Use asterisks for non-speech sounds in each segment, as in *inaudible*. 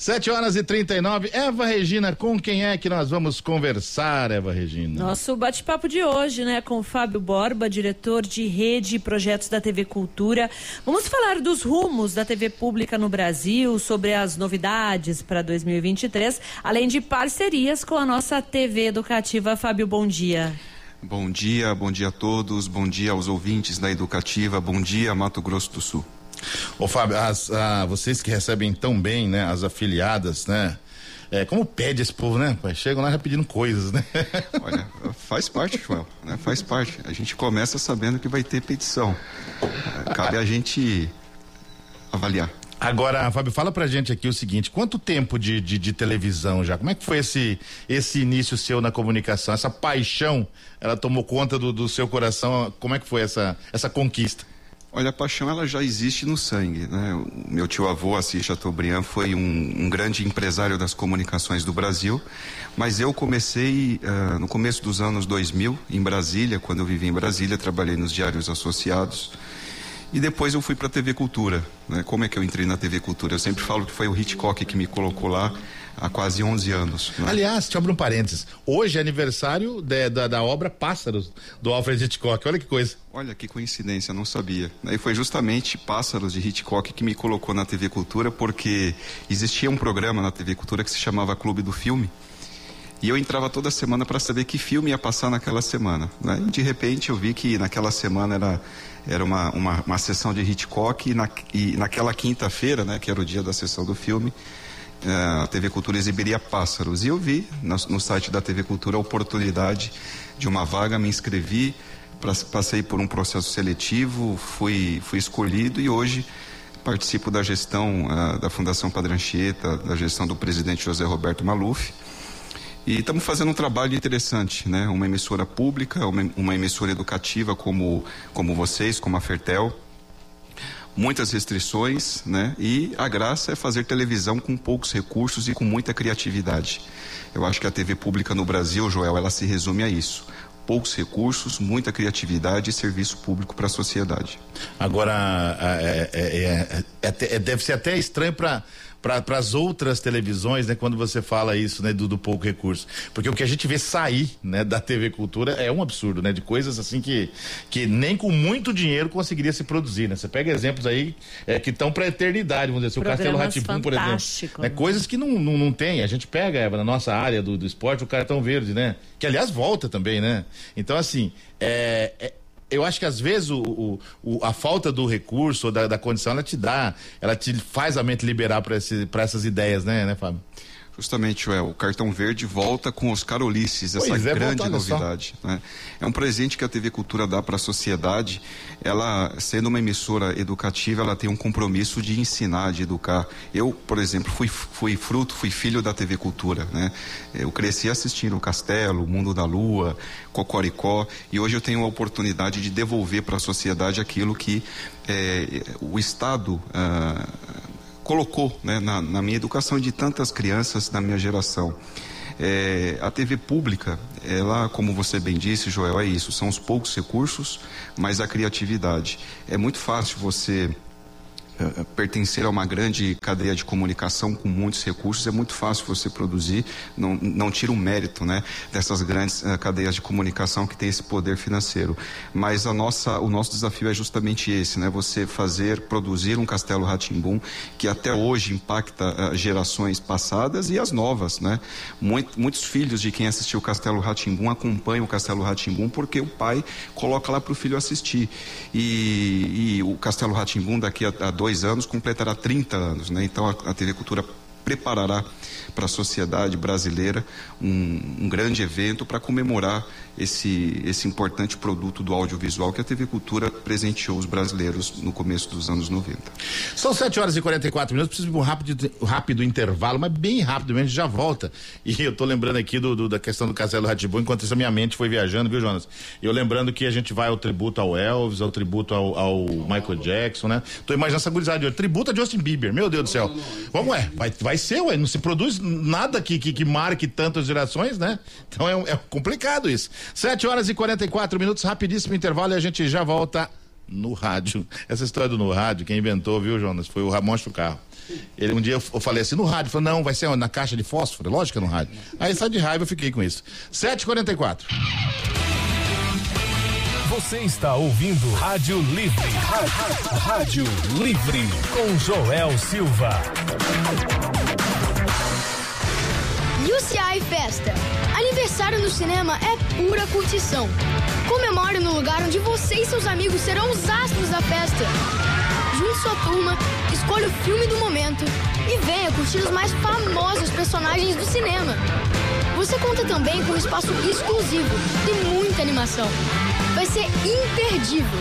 Sete horas e 39. Eva Regina, com quem é que nós vamos conversar, Eva Regina? Nosso bate-papo de hoje, né, com Fábio Borba, diretor de rede e projetos da TV Cultura. Vamos falar dos rumos da TV pública no Brasil, sobre as novidades para 2023, além de parcerias com a nossa TV educativa. Fábio, bom dia. Bom dia, bom dia a todos, bom dia aos ouvintes da Educativa, bom dia Mato Grosso do Sul. Ô Fábio, as, ah, vocês que recebem tão bem, né, as afiliadas, né? É, como pede esse povo, né? Chegam lá já pedindo coisas, né? *laughs* Olha, faz parte, Joel, né? Faz parte. A gente começa sabendo que vai ter petição. Cabe a gente avaliar. Agora, Fábio, fala pra gente aqui o seguinte: quanto tempo de, de, de, televisão já? Como é que foi esse, esse início seu na comunicação? Essa paixão, ela tomou conta do, do seu coração? Como é que foi essa, essa conquista? Olha, a paixão ela já existe no sangue, né? O meu tio avô, Assis Chateaubriand, foi um, um, grande empresário das comunicações do Brasil, mas eu comecei uh, no começo dos anos 2000 em Brasília, quando eu vivi em Brasília, trabalhei nos diários associados e depois eu fui para a TV Cultura. Né? Como é que eu entrei na TV Cultura? Eu sempre falo que foi o Hitchcock que me colocou lá há quase 11 anos. Né? Aliás, te abro um parênteses. Hoje é aniversário de, da, da obra Pássaros, do Alfred Hitchcock. Olha que coisa. Olha que coincidência, não sabia. E foi justamente Pássaros de Hitchcock que me colocou na TV Cultura, porque existia um programa na TV Cultura que se chamava Clube do Filme. E eu entrava toda semana para saber que filme ia passar naquela semana. Né? E de repente eu vi que naquela semana era, era uma, uma, uma sessão de Hitchcock e, na, e naquela quinta-feira, né, que era o dia da sessão do filme, a TV Cultura exibiria Pássaros. E eu vi no, no site da TV Cultura a oportunidade de uma vaga, me inscrevi, passei por um processo seletivo, fui, fui escolhido e hoje participo da gestão uh, da Fundação Padre Anchieta, da gestão do presidente José Roberto Maluf. E estamos fazendo um trabalho interessante, né? Uma emissora pública, uma, uma emissora educativa como, como vocês, como a Fertel muitas restrições, né? E a graça é fazer televisão com poucos recursos e com muita criatividade. Eu acho que a TV pública no Brasil, Joel, ela se resume a isso poucos recursos, muita criatividade e serviço público para a sociedade. Agora, é, é, é, deve ser até estranho para para as outras televisões, né, quando você fala isso, né, do, do, pouco recurso. Porque o que a gente vê sair, né, da TV Cultura é um absurdo, né, de coisas assim que, que nem com muito dinheiro conseguiria se produzir, né? Você pega exemplos aí é, que estão para eternidade, vamos dizer, assim, o Castelo Ratibum, por exemplo. Né, né? Coisas que não, não, não tem. A gente pega é, na nossa área do, do esporte o cartão verde, né? Que aliás volta também, né? Então, assim, é, é eu acho que às vezes o, o, o, a falta do recurso ou da, da, condição ela te dá, ela te faz a mente liberar para essas ideias, né, né, Fábio? Justamente, Joel, o cartão verde volta com os Carolices, essa é, grande novidade. Né? É um presente que a TV Cultura dá para a sociedade. Ela, sendo uma emissora educativa, ela tem um compromisso de ensinar, de educar. Eu, por exemplo, fui, fui fruto, fui filho da TV Cultura. Né? Eu cresci assistindo o Castelo, o Mundo da Lua, Cocoricó, e hoje eu tenho a oportunidade de devolver para a sociedade aquilo que é, o Estado. Ah, colocou né, na, na, minha educação de tantas crianças da minha geração. É, a TV pública, ela, como você bem disse, Joel, é isso: são os poucos recursos, mas a criatividade. É muito fácil você pertencer a uma grande cadeia de comunicação com muitos recursos, é muito fácil você produzir, não, não tira o mérito né, dessas grandes uh, cadeias de comunicação que têm esse poder financeiro. Mas a nossa, o nosso desafio é justamente esse, né, você fazer, produzir um Castelo Ratimbum que até hoje impacta uh, gerações passadas e as novas. Né? Muito, muitos filhos de quem assistiu o Castelo Ratimbum acompanham o Castelo Ratimbum porque o pai coloca lá para o filho assistir. E, e o Castelo Ratimbum daqui a, a dois dois anos completará 30 anos, né? Então a, a TV Cultura preparará para a sociedade brasileira um, um grande evento para comemorar esse, esse importante produto do audiovisual que a TV Cultura presenteou os brasileiros no começo dos anos 90. São 7 horas e 44 minutos, preciso de um rápido, rápido intervalo, mas bem rápido mesmo, já volta. E eu estou lembrando aqui do, do, da questão do Castelo Ratibum, enquanto isso a minha mente foi viajando, viu, Jonas? Eu lembrando que a gente vai ao tributo ao Elvis, ao tributo ao, ao Michael Jackson, né? Tô imaginando essa gurizada de hoje. Tributo a Justin Bieber, meu Deus do céu. Vamos é, vai, vai vai ser, ué, não se produz nada que, que, que marque tantas gerações, né? Então é, é complicado isso. 7 horas e 44 minutos, rapidíssimo intervalo e a gente já volta no rádio. Essa história do no rádio, quem inventou, viu, Jonas? Foi o Ramon Carro. Ele um dia eu, falei assim, no rádio, falou, não, vai ser na caixa de fósforo, lógico que é no rádio. Aí só de raiva eu fiquei com isso. 7h44. Você está ouvindo Rádio Livre. Rádio, Livre com Joel Silva. UCI Festa. Aniversário no cinema é pura curtição. Comemore no lugar onde você e seus amigos serão os astros da festa. Junte sua turma, escolha o filme do momento e venha curtir os mais famosos personagens do cinema. Você conta também com um espaço exclusivo e muita animação. Vai ser imperdível.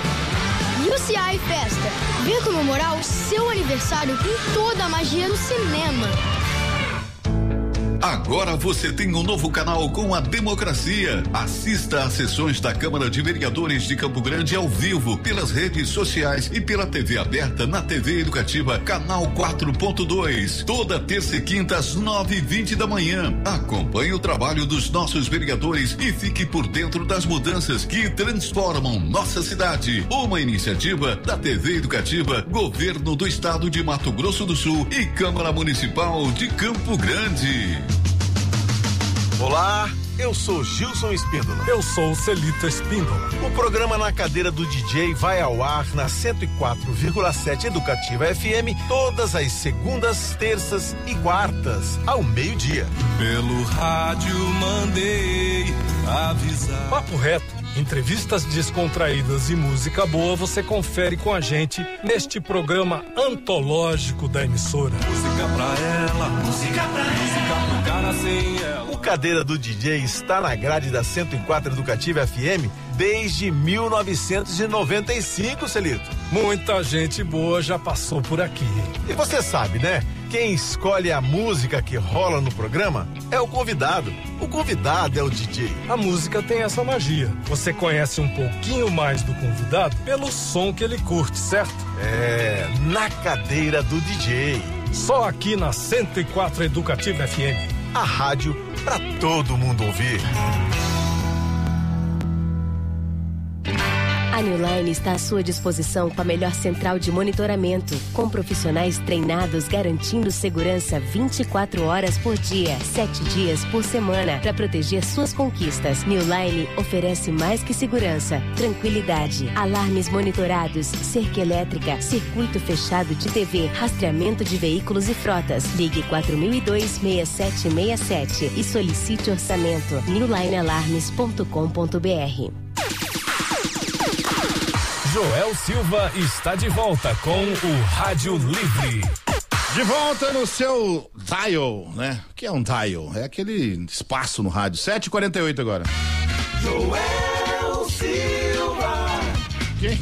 UCI Festa. Venha comemorar o seu aniversário com toda a magia do cinema. Agora você tem um novo canal com a democracia. Assista às sessões da Câmara de Vereadores de Campo Grande ao vivo, pelas redes sociais e pela TV aberta na TV Educativa, canal 4.2. Toda terça e quinta às 9 e 20 da manhã. Acompanhe o trabalho dos nossos vereadores e fique por dentro das mudanças que transformam nossa cidade. Uma iniciativa da TV Educativa, Governo do Estado de Mato Grosso do Sul e Câmara Municipal de Campo Grande. Olá, eu sou Gilson Espíndola. Eu sou Celita Espíndola. O programa Na Cadeira do DJ vai ao ar na 104,7 Educativa FM todas as segundas, terças e quartas, ao meio-dia. Pelo rádio mandei avisar. Papo reto Entrevistas descontraídas e música boa você confere com a gente neste programa antológico da emissora. Música pra ela, música pra ela, O Cadeira do DJ está na grade da 104 Educativa FM desde 1995, Celito. Muita gente boa já passou por aqui. E você sabe, né? Quem escolhe a música que rola no programa é o convidado. O convidado é o DJ. A música tem essa magia. Você conhece um pouquinho mais do convidado pelo som que ele curte, certo? É, na cadeira do DJ. Só aqui na 104 Educativa FM. A rádio para todo mundo ouvir. A New Line está à sua disposição com a melhor central de monitoramento, com profissionais treinados garantindo segurança 24 horas por dia, 7 dias por semana, para proteger suas conquistas. New Line oferece mais que segurança, tranquilidade, alarmes monitorados, cerca elétrica, circuito fechado de TV, rastreamento de veículos e frotas. Ligue 4002 6767 e solicite orçamento. newlinealarmes.com.br Joel Silva está de volta com o Rádio Livre. De volta no seu dial, né? O que é um dial? É aquele espaço no rádio. 7h48 agora. Joel Silva. Quem,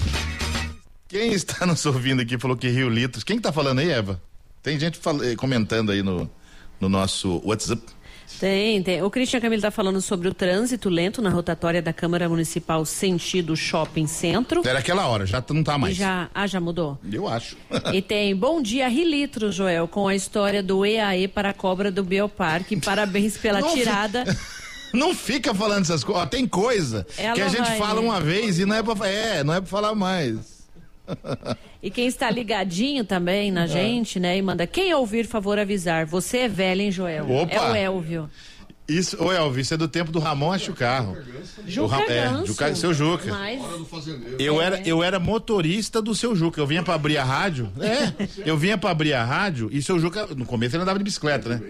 quem está nos ouvindo aqui falou que Rio Litros. Quem está falando aí, Eva? Tem gente eh, comentando aí no, no nosso WhatsApp. Tem, tem. O Cristian Camilo está falando sobre o trânsito lento na rotatória da Câmara Municipal sentido shopping centro. Era aquela hora, já não está mais. E já, ah, já mudou? Eu acho. *laughs* e tem Bom Dia Rilitro, Joel, com a história do EAE para a cobra do Bioparque. Parabéns *laughs* pela não tirada. *laughs* Não fica falando essas coisas. Tem coisa Ela que a gente vai... fala uma vez e não é para é, não é para falar mais. *laughs* E quem está ligadinho também na é. gente, né? E manda, quem ouvir, favor avisar. Você é velho, hein, Joel? Opa. É o Elvio. Isso, ô Elvis, isso é do tempo do Ramon Acho Carro. Juca o, é, Juca, seu Juca. Mas... Eu, era, eu era motorista do seu Juca. Eu vinha pra abrir a rádio. É, eu vinha pra abrir a rádio e seu Juca, no começo ele andava de bicicleta, né?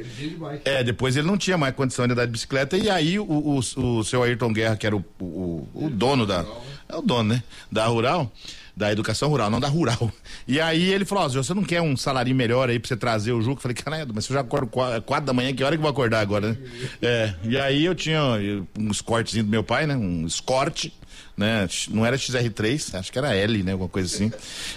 É, depois ele não tinha mais condição de andar de bicicleta. E aí o, o, o seu Ayrton Guerra, que era o, o, o dono da. É o dono, né? Da Rural da educação rural, não da rural. E aí ele falou: Ó, você não quer um salário melhor aí pra você trazer o Juca? Eu falei: Caralho, mas você já acorda quatro da manhã, que hora que eu vou acordar agora, né? É, e aí eu tinha uns cortezinhos do meu pai, né? Um escorte. Né? Não era XR3, acho que era L, né? Alguma coisa assim.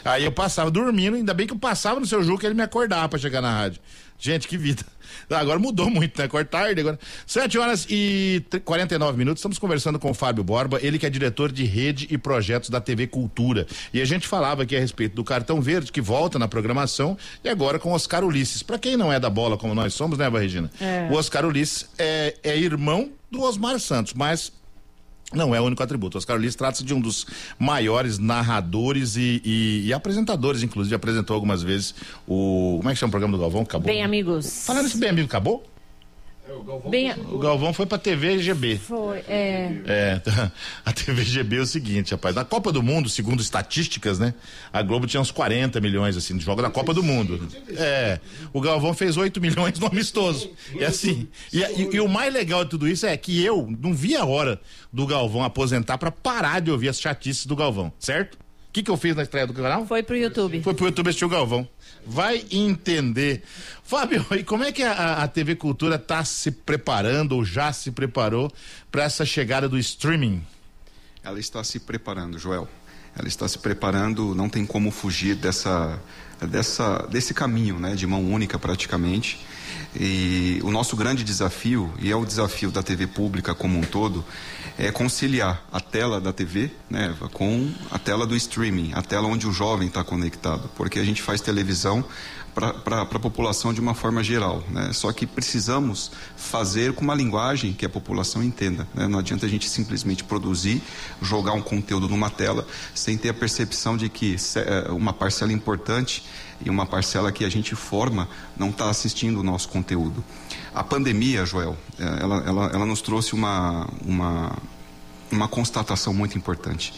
Aí eu passava dormindo, ainda bem que eu passava no seu Juca, ele me acordava para chegar na rádio. Gente, que vida. *laughs* Agora mudou muito, né? Agora tarde, agora. 7 horas e 49 minutos. Estamos conversando com o Fábio Borba, ele que é diretor de rede e projetos da TV Cultura. E a gente falava aqui a respeito do cartão verde que volta na programação e agora com Oscar Ulisses. Para quem não é da bola como nós somos, né, Regina? É. O Oscar Ulisses é, é irmão do Osmar Santos, mas não é o único atributo. Oscar Ulisses trata-se de um dos maiores narradores e, e, e, apresentadores, inclusive apresentou algumas vezes o. Como é que chama o programa do Galvão? Acabou? Bem Amigos. Falando esse Bem Amigo, acabou? É, o Galvão, Bem, o Galvão foi pra TV GB. Foi, é. É, *laughs* a TV GB é o seguinte, rapaz. Na Copa do Mundo, segundo estatísticas, né? A Globo tinha uns 40 milhões, assim, de jogo na Copa do Mundo. É. O Galvão fez 8 *laughs* milhões no amistoso. É assim. E, e, e, o mais legal de tudo isso é que eu não vi a hora do Galvão aposentar para parar de ouvir as chatices do Galvão, certo? O que, que eu fiz na estreia do canal? Foi pro YouTube. Foi pro YouTube assistir o Galvão. Vai entender. Fábio, e como é que a, a TV Cultura está se preparando ou já se preparou para essa chegada do streaming? Ela está se preparando, Joel. Ela está se preparando, não tem como fugir dessa, dessa, desse caminho, né, de mão única praticamente. E o nosso grande desafio, e é o desafio da TV pública como um todo, é conciliar a tela da TV né, com a tela do streaming, a tela onde o jovem está conectado. Porque a gente faz televisão para a população de uma forma geral. Né? Só que precisamos fazer com uma linguagem que a população entenda. Né? Não adianta a gente simplesmente produzir, jogar um conteúdo numa tela, sem ter a percepção de que é, uma parcela importante e uma parcela que a gente forma não está assistindo o nosso conteúdo. A pandemia, Joel, é, ela, ela, ela nos trouxe uma, uma, uma constatação muito importante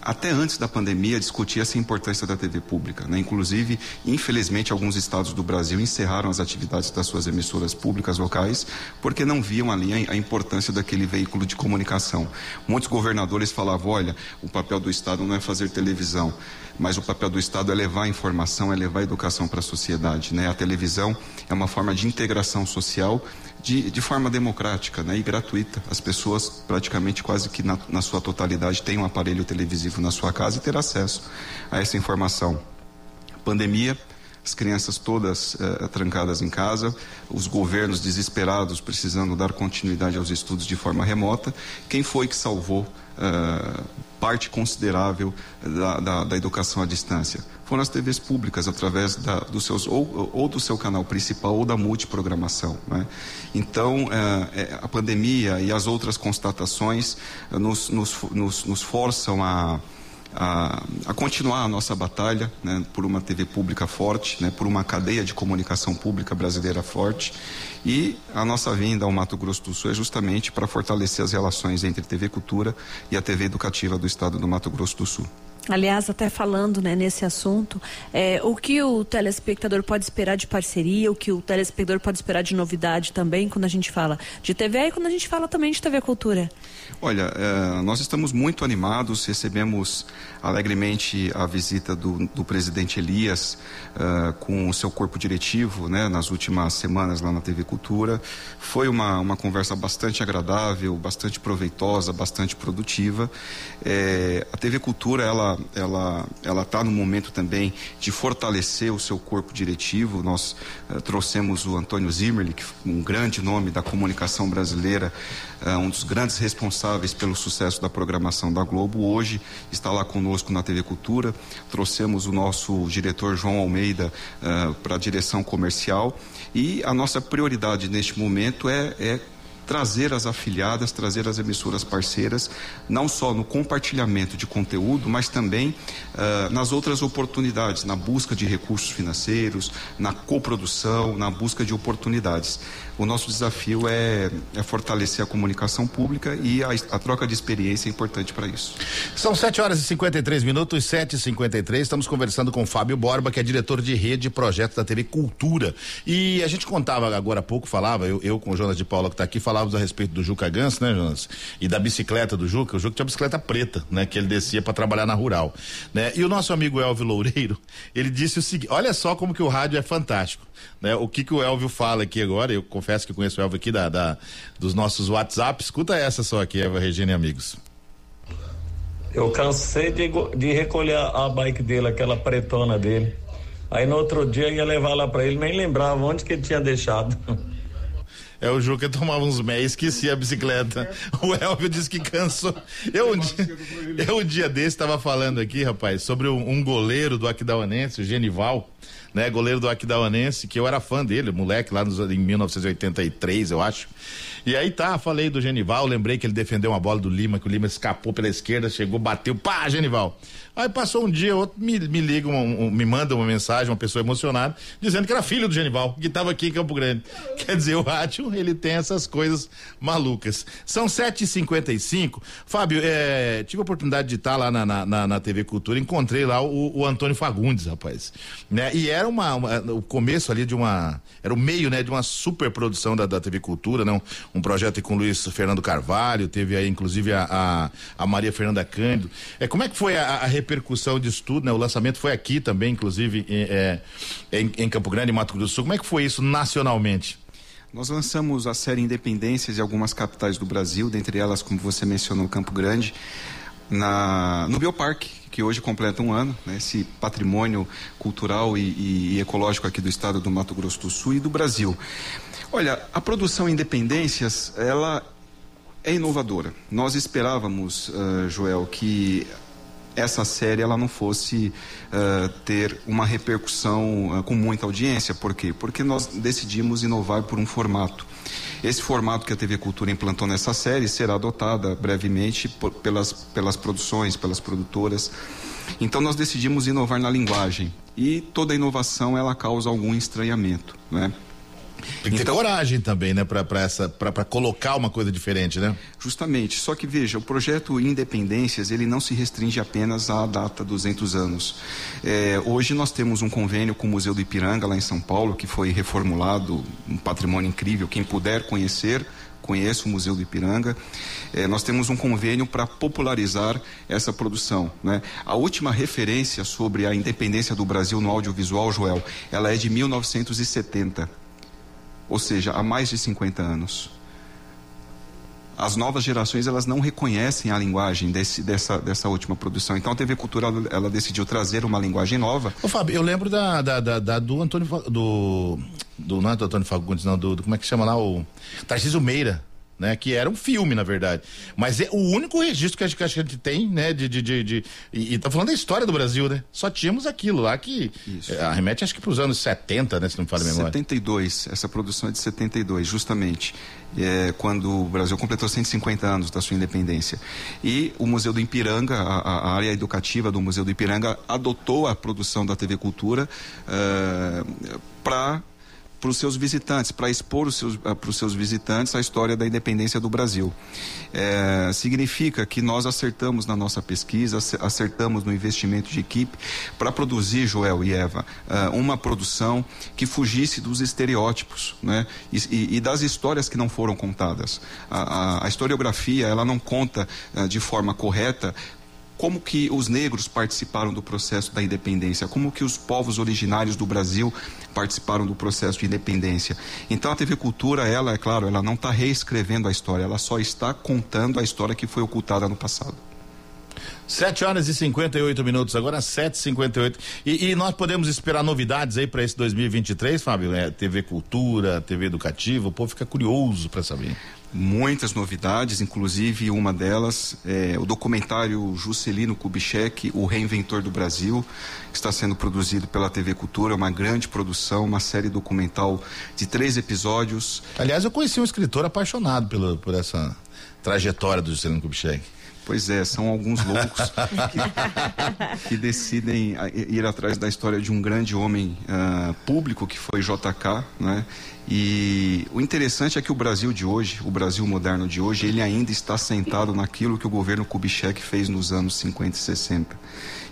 até antes da pandemia discutia-se a importância da TV pública. Né? Inclusive, infelizmente, alguns estados do Brasil encerraram as atividades das suas emissoras públicas locais porque não viam ali a importância daquele veículo de comunicação. Muitos governadores falavam: olha, o papel do Estado não é fazer televisão, mas o papel do Estado é levar informação, é levar educação para a sociedade. Né? A televisão é uma forma de integração social de, de forma democrática né, e gratuita. As pessoas, praticamente quase que na, na sua totalidade, têm um aparelho televisivo na sua casa e ter acesso a essa informação. Pandemia, as crianças todas eh, trancadas em casa, os governos desesperados precisando dar continuidade aos estudos de forma remota. Quem foi que salvou uh, parte considerável da, da, da, educação à distância. Foram as TVs públicas, através da, dos seus, ou, ou, do seu canal principal ou da multiprogramação. Né? Então, uh, a pandemia e as outras constatações nos, nos, nos, nos forçam a a, a, continuar a nossa batalha né, por uma TV pública forte, né, por uma cadeia de comunicação pública brasileira forte. E a nossa vinda ao Mato Grosso do Sul é justamente para fortalecer as relações entre TV Cultura e a TV Educativa do Estado do Mato Grosso do Sul. Aliás, até falando né, nesse assunto, é, o que o telespectador pode esperar de parceria, o que o telespectador pode esperar de novidade também, quando a gente fala de TV e quando a gente fala também de TV Cultura? Olha, é, nós estamos muito animados, recebemos alegremente a visita do, do presidente Elias uh, com o seu corpo diretivo né, nas últimas semanas lá na TV Cultura. Foi uma, uma conversa bastante agradável, bastante proveitosa, bastante produtiva. É, a TV Cultura, ela ela ela está no momento também de fortalecer o seu corpo diretivo. Nós uh, trouxemos o Antônio Zimmerli, que um grande nome da comunicação brasileira, uh, um dos grandes responsáveis pelo sucesso da programação da Globo. Hoje está lá conosco na TV Cultura. Trouxemos o nosso diretor João Almeida uh, para a direção comercial e a nossa prioridade neste momento é, é trazer as afiliadas, trazer as emissoras parceiras, não só no compartilhamento de conteúdo, mas também uh, nas outras oportunidades, na busca de recursos financeiros, na coprodução, na busca de oportunidades. O nosso desafio é, é fortalecer a comunicação pública e a, a troca de experiência é importante para isso. São 7 horas e 53 minutos, 7 e 53 Estamos conversando com Fábio Borba, que é diretor de rede e projeto da TV Cultura. E a gente contava agora há pouco, falava, eu, eu com o Jonas de Paula que está aqui, falávamos a respeito do Juca Gans, né, Jonas? E da bicicleta do Juca. O Juca tinha bicicleta preta, né? Que ele descia para trabalhar na rural. Né? E o nosso amigo Elvio Loureiro, ele disse o seguinte: olha só como que o rádio é fantástico. Né? O que que o Elvio fala aqui agora, eu confesso que conheço o Elvio aqui da, da dos nossos WhatsApp, escuta essa só aqui, Eva Regina e amigos. Eu cansei de, de recolher a bike dele, aquela pretona dele. Aí no outro dia ia levar lá para ele, nem lembrava onde que ele tinha deixado. *laughs* É o Juca tomava uns meios, esquecia a bicicleta. O Elvio disse que cansou. Eu um dia, eu um dia desse estava falando aqui, rapaz, sobre um, um goleiro do Aquidauanense, o Genival, né? Goleiro do Aquidauanense, que eu era fã dele, moleque, lá nos, em 1983, eu acho. E aí tá, falei do Genival, lembrei que ele defendeu uma bola do Lima, que o Lima escapou pela esquerda, chegou, bateu, pá, Genival. Aí passou um dia, outro me, me liga, um, um, me manda uma mensagem, uma pessoa emocionada, dizendo que era filho do Genival, que estava aqui em Campo Grande. *laughs* Quer dizer, o Rátio, ele tem essas coisas malucas. São sete e cinquenta e cinco. Fábio, é, tive a oportunidade de estar lá na, na, na, TV Cultura, encontrei lá o, o Antônio Fagundes, rapaz. Né? E era uma, uma, o começo ali de uma, era o meio, né, de uma super produção da, da TV Cultura, né? Um, projeto com o Luiz Fernando Carvalho, teve aí inclusive a, a, a Maria Fernanda Cândido. É, como é que foi a, a repercussão disso tudo, né? O lançamento foi aqui também, inclusive, é, em, em Campo Grande, Mato Grosso do Sul. Como é que foi isso nacionalmente? Nós lançamos a série Independências em algumas capitais do Brasil, dentre elas, como você mencionou, Campo Grande, na, no Bioparque, que hoje completa um ano, né, esse patrimônio cultural e, e, e, ecológico aqui do estado do Mato Grosso do Sul e do Brasil. Olha, a produção Independências, ela é inovadora. Nós esperávamos, uh, Joel, que essa série ela não fosse uh, ter uma repercussão uh, com muita audiência. Por quê? Porque nós decidimos inovar por um formato. Esse formato que a TV Cultura implantou nessa série será adotada brevemente por, pelas, pelas produções, pelas produtoras. Então nós decidimos inovar na linguagem e toda inovação ela causa algum estranhamento, né? Tem que ter então, coragem também, né, para essa para colocar uma coisa diferente, né? Justamente. Só que veja, o projeto Independências ele não se restringe apenas à data 200 anos. É, hoje nós temos um convênio com o Museu do Ipiranga lá em São Paulo que foi reformulado, um patrimônio incrível. Quem puder conhecer conheça o Museu do Ipiranga. É, nós temos um convênio para popularizar essa produção. Né? A última referência sobre a independência do Brasil no audiovisual, Joel, ela é de 1970 ou seja, há mais de 50 anos. As novas gerações elas não reconhecem a linguagem desse, dessa, dessa última produção. Então a TV Cultura ela, decidiu trazer uma linguagem nova. Ô Fábio, eu lembro da, da, da, da do Antônio do do não é do Antônio Fagundes, não, do, do como é que chama lá o Tarcísio Meira né? Que era um filme, na verdade. Mas é o único registro que a gente, que a gente tem, né? De, de, de, de e, e tá falando da história do Brasil, né? Só tínhamos aquilo lá que Isso. É, arremete acho que para os anos 70, né? Se não me fala a memória. 72, essa produção é de 72, justamente. É, quando o Brasil completou 150 anos da sua independência. E o Museu do Ipiranga, a, a área educativa do Museu do Ipiranga, adotou a produção da TV Cultura uh, é, para para os seus visitantes, para expor seus, uh, para os seus visitantes a história da independência do Brasil. É, significa que nós acertamos na nossa pesquisa, acertamos no investimento de equipe para produzir, Joel e Eva, uh, uma produção que fugisse dos estereótipos né? E, e, das histórias que não foram contadas. A, a, a historiografia ela não conta de forma correta como que os negros participaram do processo da independência, como que os povos originários do Brasil participaram do processo de independência. Então a TV Cultura, ela, é claro, ela não está reescrevendo a história, ela só está contando a história que foi ocultada no passado. 7 horas e 58 minutos, agora 7h58. E, e nós podemos esperar novidades aí para esse 2023, Fábio? É, TV Cultura, TV Educativa, o povo fica curioso para saber muitas novidades, inclusive uma delas é o documentário Juscelino Kubitschek, O Reinventor do Brasil, que está sendo produzido pela TV Cultura, uma grande produção, uma série documental de três episódios. Aliás, eu conheci um escritor apaixonado pelo, por essa trajetória do Juscelino Kubitschek. Pois é, são alguns loucos *laughs* que, que, decidem ir atrás da história de um grande homem uh, público que foi JK, né? E o interessante é que o Brasil de hoje, o Brasil moderno de hoje, ele ainda está sentado naquilo que o governo Kubitschek fez nos anos 50 e 60.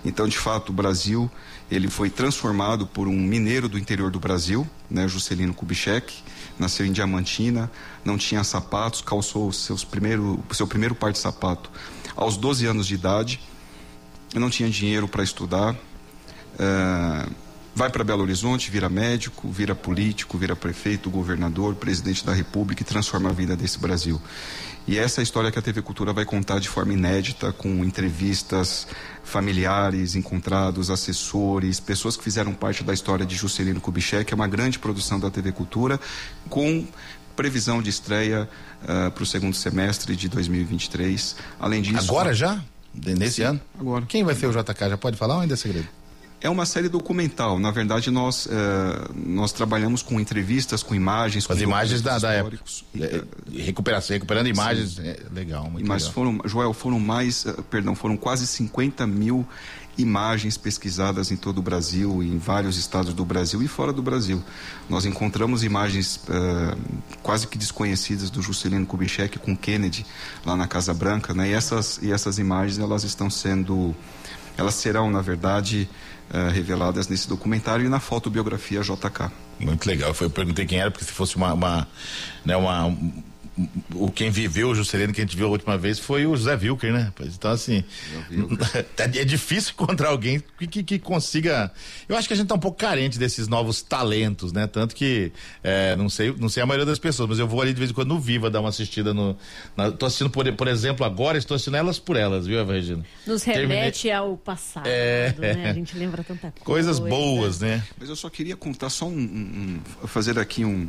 Então, de fato, o Brasil, ele foi transformado por um mineiro do interior do Brasil, né, Juscelino Kubitschek, nasceu em Diamantina, não tinha sapatos, calçou seus primeiro, seu primeiro par de sapato aos 12 anos de idade, não tinha dinheiro para estudar, uh, vai para Belo Horizonte, vira médico, vira político, vira prefeito, governador, presidente da República e transforma a vida desse Brasil. E essa é a história que a TV Cultura vai contar de forma inédita, com entrevistas familiares encontrados, assessores, pessoas que fizeram parte da história de Juscelino Kubitschek, é uma grande produção da TV Cultura, com previsão de estreia uh, para o segundo semestre de 2023. Além disso. Agora já? Nesse Sim, ano? Agora. Quem vai ser o JK? Já pode falar ou ainda é segredo? É uma série documental. Na verdade, nós, uh, nós trabalhamos com entrevistas, com imagens. Com as imagens da, da época. É, recuperação, recuperando imagens. É, legal, muito Mas legal. foram, Joel, foram mais, uh, perdão, foram quase 50 mil imagens pesquisadas em todo o Brasil, em vários estados do Brasil e fora do Brasil. Nós encontramos imagens uh, quase que desconhecidas do Juscelino Kubitschek com Kennedy lá na Casa Branca, né? E essas, e essas imagens elas estão sendo, elas serão na verdade uh, reveladas nesse documentário e na fotobiografia JK. Muito legal. Eu perguntei quem era porque se fosse uma, uma né, uma o quem viveu o Juscelino que a gente viu a última vez foi o José Wilker, né? Então, assim, *laughs* é difícil encontrar alguém que, que, que, consiga. Eu acho que a gente tá um pouco carente desses novos talentos, né? Tanto que, é, não sei, não sei a maioria das pessoas, mas eu vou ali de vez em quando no Viva dar uma assistida no. Na, tô assistindo, por, por exemplo, agora, estou assistindo elas por elas, viu, Eva Regina? Nos remete Terminei... ao passado, é... né? A *laughs* gente lembra tanta coisa. Coisas boas, né? Mas eu só queria contar só um, um, um fazer aqui um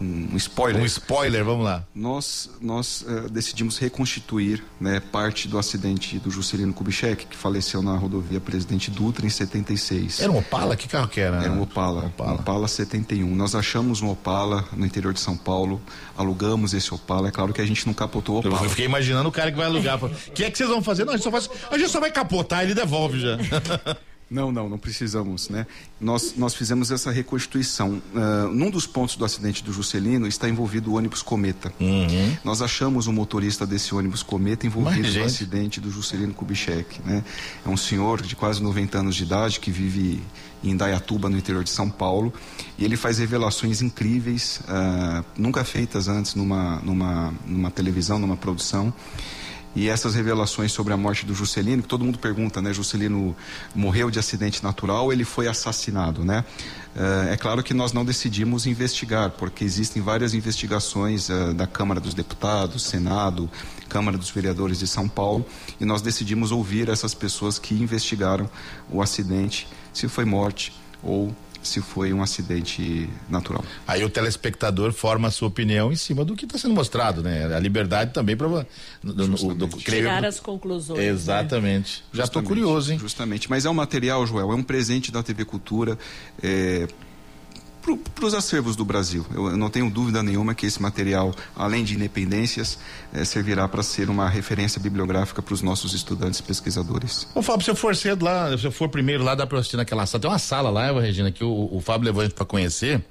um spoiler. Um spoiler, vamos lá. Nós, nós uh, decidimos reconstituir né, parte do acidente do Juscelino Kubitschek, que faleceu na rodovia Presidente Dutra em 76. Era um Opala? Que carro que era? Era um Opala. Opala. Um Opala 71. Nós achamos um Opala no interior de São Paulo, alugamos esse Opala. É claro que a gente não capotou o Opala. Eu fiquei imaginando o cara que vai alugar. *laughs* O que é que vocês vão fazer? Não, a gente só, faz, a gente só vai capotar, ele devolve já. *laughs* Não, não, não precisamos, né? Nós, nós fizemos essa reconstituição. Uh, num dos pontos do acidente do Juscelino está envolvido o ônibus Cometa. Uhum. Nós achamos o motorista desse ônibus Cometa envolvido Mas, no acidente do Juscelino Kubitschek, né? É um senhor de quase 90 anos de idade que vive em Dayatuba, no interior de São Paulo, e ele faz revelações incríveis, uh, nunca feitas antes numa, numa, numa televisão, numa produção e essas revelações sobre a morte do Juscelino, que todo mundo pergunta, né? Juscelino morreu de acidente natural ele foi assassinado, né? Uh, é claro que nós não decidimos investigar, porque existem várias investigações uh, da Câmara dos Deputados, Senado, Câmara dos Vereadores de São Paulo, e nós decidimos ouvir essas pessoas que investigaram o acidente, se foi morte ou se foi um acidente natural. Aí o telespectador forma a sua opinião em cima do que está sendo mostrado, né? A liberdade também para tirar as conclusões. Né? Exatamente. Né? Já estou curioso, hein? Justamente. Mas é um material, Joel, é um presente da TV Cultura. É, para os acervos do Brasil. Eu, eu, não tenho dúvida nenhuma que esse material, além de independências, eh, servirá para ser uma referência bibliográfica para os nossos estudantes e pesquisadores. Ô Fábio, se eu for cedo lá, se eu for primeiro lá, dá para assistir naquela sala. Tem uma sala lá, Regina, que o, o Fábio levou a gente para conhecer,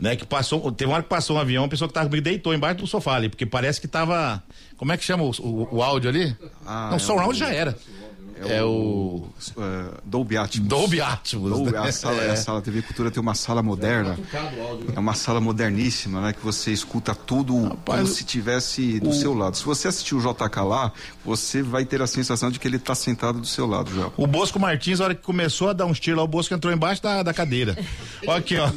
né? Que passou, teve uma hora que passou um avião, a pessoa que estava comigo deitou embaixo do sofá ali, porque parece que estava, como é que chama o, o, o áudio ali? Ah, não, é áudio já era. É, é o, o uh, Dolby Atmos. Dolby Atmos. Dolby, né? a, *laughs* sala, é. a sala TV Cultura tem uma sala moderna. Né? É uma sala moderníssima, né? Que você escuta tudo Rapaz, como se tivesse do o... seu lado. Se você assistir o JK lá, você vai ter a sensação de que ele está sentado do seu lado já. O Bosco Martins, na hora que começou a dar um tiro lá, o Bosco entrou embaixo da, da cadeira. *laughs* Olha aqui, ó.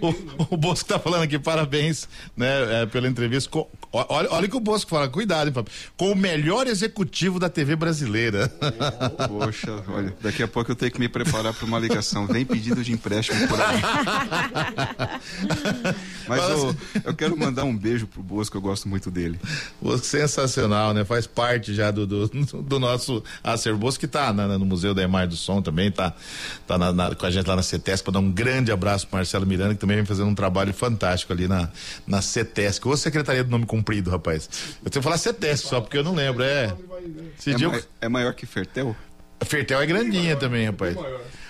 O, o, o Bosco tá falando aqui, parabéns, né, é, pela entrevista. Olha, olha que o Bosco fala, cuidado, hein, Fábio. Com o melhor executivo da TV brasileira. *laughs* Poxa, olha, daqui a pouco eu tenho que me preparar para uma ligação. Vem pedido de empréstimo por aí. *laughs* Mas eu, eu quero mandar um beijo pro Bosco, eu gosto muito dele. Bosco sensacional, né? Faz parte já do, do, do nosso acervo. Bosco que tá na, no Museu da Imagem do Som também, tá, tá na, na, com a gente lá na CETESP, para dar um grande abraço pro Marcelo Miranda, que também vem fazendo um trabalho fantástico ali na, na CETESP. Ou Secretaria do Nome Comprido, rapaz. Eu tenho que falar CETESP só, porque eu não lembro. É, é, dia... é maior que Fertel? Fertel é grandinha também, rapaz.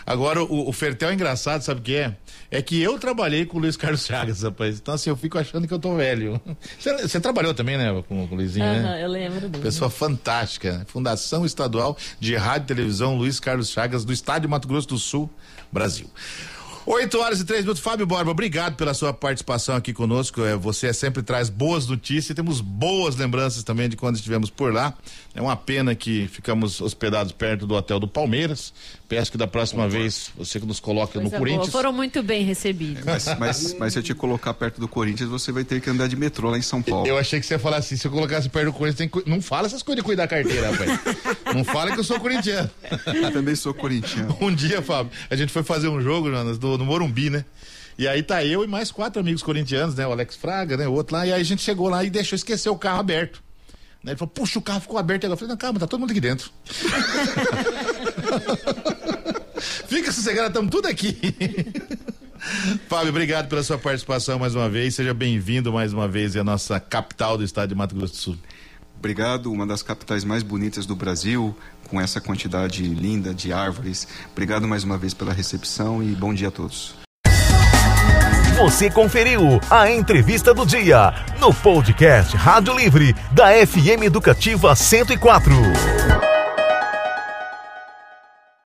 Agora, o, o Fertel é engraçado, sabe o que é? É que eu trabalhei com o Luiz Carlos Chagas, rapaz. Então, assim, eu fico achando que eu tô velho. *laughs* Você, trabalhou também, né, com, com o Luizinho, uhum, né? eu lembro dele. Pessoa fantástica. Fundação Estadual de Rádio e Televisão Luiz Carlos Chagas, do Estado de Mato Grosso do Sul, Brasil. 8 horas e 3 minutos. Fábio Borba, obrigado pela sua participação aqui conosco. É, você sempre traz boas notícias e temos boas lembranças também de quando estivemos por lá. É uma pena que ficamos hospedados perto do hotel do Palmeiras, Peço que da próxima vez você que nos coloque no Corinthians. Boa. Foram muito bem recebidos. Mas, mas, mas, se eu te colocar perto do Corinthians, você vai ter que andar de metrô lá em São Paulo. Eu achei que você ia falar assim: se eu colocasse perto do Corinthians, tem... não fala essas coisas de cuidar da carteira, rapaz. *laughs* não fala que eu sou corintiano. Eu também sou corintiano. Um dia, Fábio, a gente foi fazer um jogo, Jonas, do, no Morumbi, né? E aí tá eu e mais quatro amigos corintianos, né? O Alex Fraga, né? O outro lá. E aí a gente chegou lá e deixou esquecer o carro aberto. Ele falou, puxa, o carro ficou aberto. Eu falei, não, calma, tá todo mundo aqui dentro. *laughs* Fica sossegado, estamos tudo aqui. Fábio, obrigado pela sua participação mais uma vez. Seja bem-vindo mais uma vez à nossa capital do estado de Mato Grosso do Sul. Obrigado, uma das capitais mais bonitas do Brasil, com essa quantidade linda de árvores. Obrigado mais uma vez pela recepção e bom dia a todos. Você conferiu a entrevista do dia no podcast Rádio Livre da FM Educativa 104.